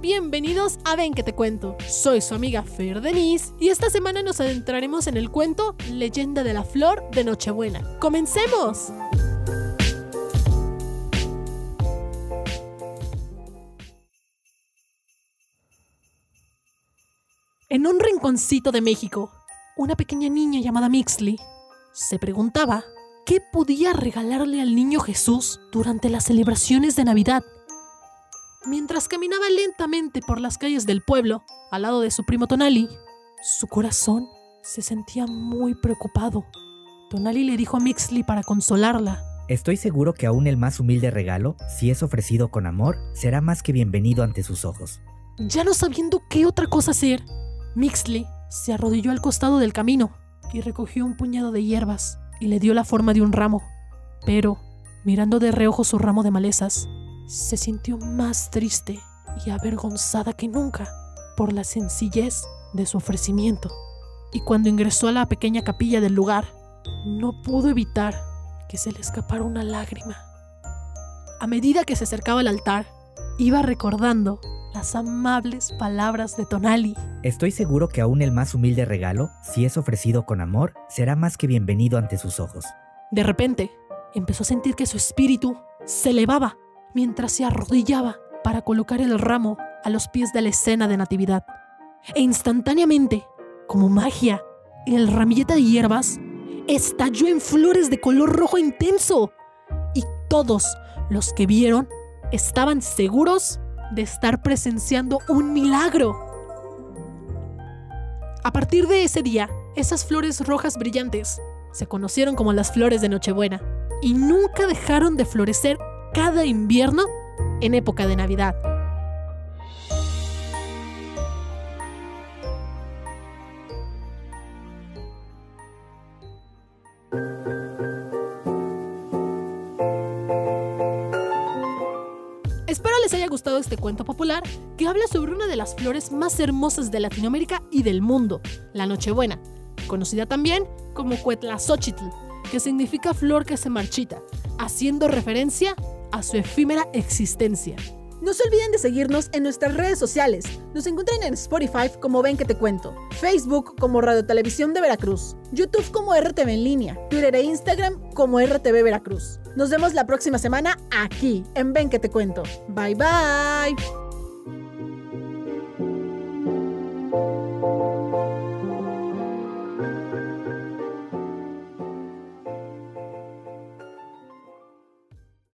bienvenidos a Ven que te cuento. Soy su amiga Fer Denise y esta semana nos adentraremos en el cuento Leyenda de la Flor de Nochebuena. ¡Comencemos! En un rinconcito de México, una pequeña niña llamada Mixley se preguntaba qué podía regalarle al niño Jesús durante las celebraciones de Navidad. Mientras caminaba lentamente por las calles del pueblo, al lado de su primo Tonali, su corazón se sentía muy preocupado. Tonali le dijo a Mixley para consolarla. Estoy seguro que aún el más humilde regalo, si es ofrecido con amor, será más que bienvenido ante sus ojos. Ya no sabiendo qué otra cosa hacer, Mixley se arrodilló al costado del camino y recogió un puñado de hierbas y le dio la forma de un ramo. Pero, mirando de reojo su ramo de malezas, se sintió más triste y avergonzada que nunca por la sencillez de su ofrecimiento. Y cuando ingresó a la pequeña capilla del lugar, no pudo evitar que se le escapara una lágrima. A medida que se acercaba al altar, iba recordando las amables palabras de Tonali. Estoy seguro que aún el más humilde regalo, si es ofrecido con amor, será más que bienvenido ante sus ojos. De repente, empezó a sentir que su espíritu se elevaba mientras se arrodillaba para colocar el ramo a los pies de la escena de Natividad. E instantáneamente, como magia, el ramillete de hierbas estalló en flores de color rojo intenso. Y todos los que vieron estaban seguros de estar presenciando un milagro. A partir de ese día, esas flores rojas brillantes se conocieron como las flores de Nochebuena y nunca dejaron de florecer cada invierno en época de Navidad. Espero les haya gustado este cuento popular que habla sobre una de las flores más hermosas de Latinoamérica y del mundo, la Nochebuena, conocida también como Cuetlazóchitl, que significa flor que se marchita, haciendo referencia a su efímera existencia. No se olviden de seguirnos en nuestras redes sociales. Nos encuentran en Spotify como Ven que te cuento, Facebook como Radio Televisión de Veracruz, YouTube como RTV en línea, Twitter e Instagram como RTV Veracruz. Nos vemos la próxima semana aquí en Ven que te cuento. Bye bye.